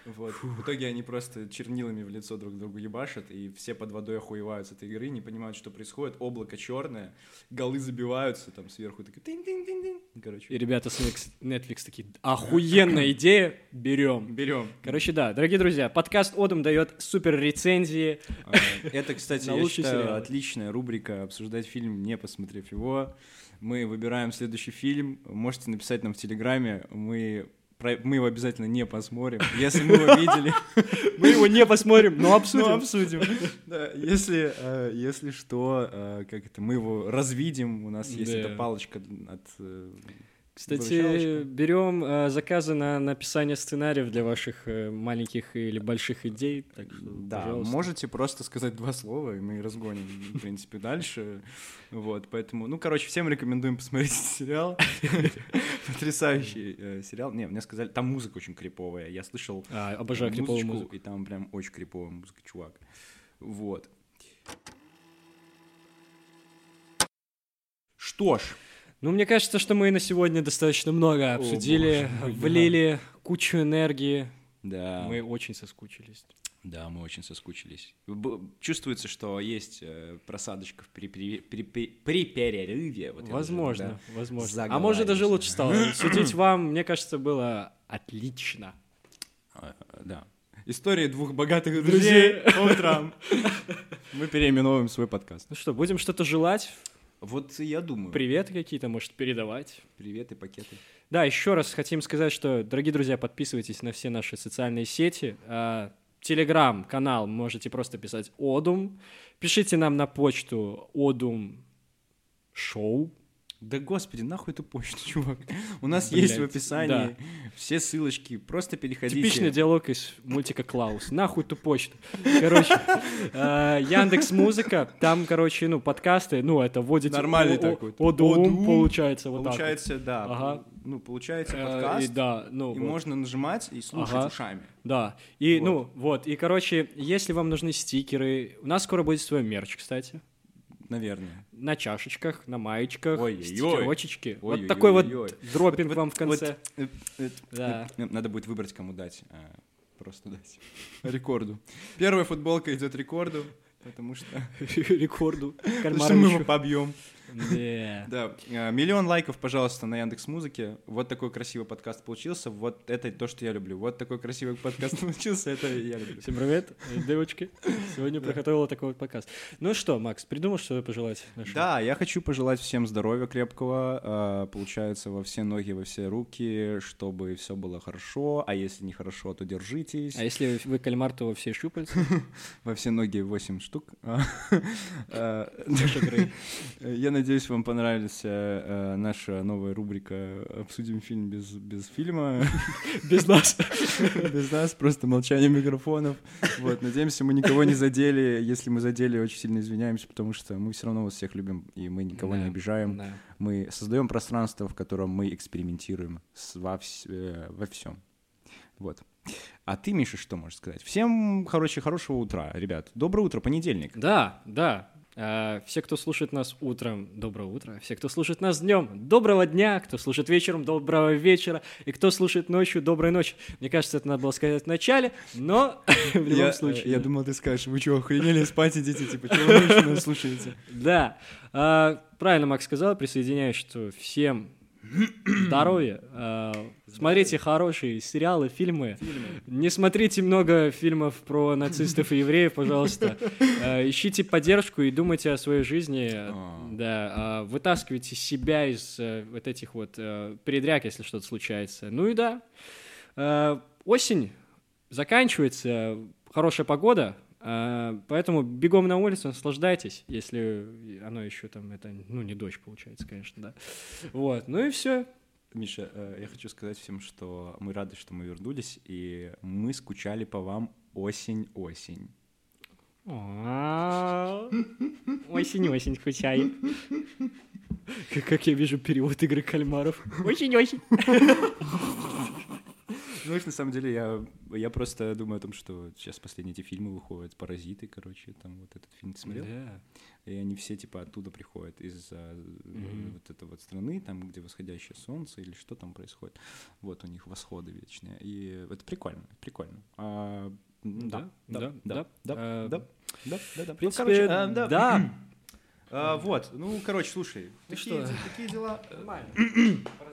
Вот. В итоге они просто чернилами в лицо друг другу ебашат, и все под водой охуевают с этой игры, не понимают, что происходит. Облако черное, голы забиваются там сверху, такие тынь-тынь-тынь-тынь. Короче, И ребята с Netflix, такие, охуенная идея, берем. берем. Короче, да, дорогие друзья, подкаст Одум дает супер рецензии. А, Это, кстати, я считаю, отличная рубрика «Обсуждать фильм, не посмотрев его». Мы выбираем следующий фильм. Можете написать нам в Телеграме. Мы, мы его обязательно не посмотрим. Если мы его видели, Мы его не посмотрим, но обсудим. обсудим. Да, если, э, если что, э, как это, мы его развидим. У нас есть Да. эта палочка от... э, Кстати, выручалочка. берем э, заказы на написание сценариев для ваших э, маленьких или больших идей. Так что, Да, пожалуйста. можете просто сказать два слова, и мы разгоним, в принципе, дальше. Вот, поэтому, ну, короче, всем рекомендуем посмотреть сериал. Потрясающий э, сериал. Не, мне сказали, там музыка очень криповая. Я слышал А, обожаю криповую музыку. и там прям очень криповая музыка, чувак. Вот. Что ж, Ну, мне кажется, что мы на сегодня достаточно много обсудили, боже мой, да. влили кучу энергии. да. Мы очень соскучились. Да, мы очень соскучились. Б- Чувствуется, что есть э, просадочка при, при, при- при- при перерыве. Вот я уже, возможно, да, возможно. А может даже лучше стало. Судить вам, мне кажется, было отлично. А, Да. Истории двух богатых Друзей друзей по утрам. Мы переименовываем свой подкаст. Ну что, будем что-то желать? Вот я думаю. Приветы какие-то, может, передавать? Привет и пакеты. Да, еще раз хотим сказать, что, дорогие друзья, подписывайтесь на все наши социальные сети. Телеграм-канал можете просто писать Одум. Пишите нам на почту Одум Шоу. Да господи, нахуй эту почту, чувак. У нас Блядь, есть в описании все ссылочки. Просто переходите. Типичный диалог из мультика Клаус. Нахуй ту почту. Короче, Яндекс Музыка, там, короче, ну, подкасты, ну, это вводите... Нормальный такой. Одум, получается, вот так. Получается, да. Ага. Ну, получается Э, подкаст. и да, ну, И вот. можно нажимать и слушать Ага. ушами. Да, и, Вот. ну, вот, и, короче, если вам нужны стикеры, у нас скоро будет свой мерч, кстати, Наверное. на чашечках, на маечках, Ой-ой-ой. стикерочки. Вот такой вот дропинг Вот- вам в конце. э, э, Да. э, Надо будет выбрать, кому дать. а, Просто дать. Рекорду. Первая футболка идет рекорду, потому что... Рекорду. потому что мы его побьем. Да. Да, э, миллион лайков, пожалуйста, на Яндекс Музыке. Вот такой красивый подкаст получился. Вот это то, что я люблю. Вот такой красивый подкаст получился, это я люблю. Всем привет, девочки. Сегодня приготовила такой вот показ. Ну что, Макс, придумал, что пожелать нашим? Да, я хочу пожелать всем здоровья крепкого, э, получается, во все ноги, во все руки, чтобы все было хорошо, а если не хорошо, то держитесь. А если вы кальмар, то во все щупальца? Во все ноги 8 штук. Грей. Я надеюсь, вам понравилась э, наша новая рубрика «Обсудим фильм без, без фильма». Без нас. Без нас, просто молчание микрофонов. Вот, надеемся, мы никого не задели. Если мы задели, очень сильно извиняемся, потому что мы все равно вас всех любим, и мы никого не обижаем. Мы создаем пространство, в котором мы экспериментируем во, вс- э, во всем. Вот. А ты, Миша, что можешь сказать? Всем, короче, хорошего утра, ребят. Доброе утро, понедельник. Да, да. А, Все, кто слушает нас утром, доброе утро. Все, кто слушает нас днем, доброго дня. Кто слушает вечером, доброго вечера. И кто слушает ночью, доброй ночи. Мне кажется, это надо было сказать в начале, но в любом я, случае. э, Я думал, ты скажешь, вы что, охренели спать идите? Типа, чего вы еще нас слушаете? Да. А, правильно Макс сказал, присоединяюсь, что всем здоровья. Смотрите хорошие сериалы, фильмы. Не смотрите много фильмов про нацистов и евреев, пожалуйста. А, ищите поддержку и думайте о своей жизни. А. Да, а, вытаскивайте себя из э, вот этих вот э, передряг, если что-то случается. Ну и да, э, осень заканчивается, хорошая погода, поэтому бегом на улицу, наслаждайтесь, если оно еще там, это, ну, не дождь получается, конечно, да. Вот, ну и все. Миша, э, я хочу сказать всем, что мы рады, что мы вернулись, и мы скучали по вам осень-осень. Осень-осень, скучаю. Как, я вижу перевод игры кальмаров. Осень-осень. Знаешь, на самом деле, я, я просто думаю о том, что сейчас последние эти фильмы выходят, «Паразиты», короче, там вот этот фильм ты смотрел? Да. И они все, типа, оттуда приходят, э, Мгм. вот этой вот страны, там, где восходящее солнце или что там происходит. Вот у них восходы вечные. И это прикольно, прикольно. А, Да, да, да, да. да, Э, да, да, да, да. В принципе, да. А, вот, ну, короче, слушай, Ну такие дела. Нормально.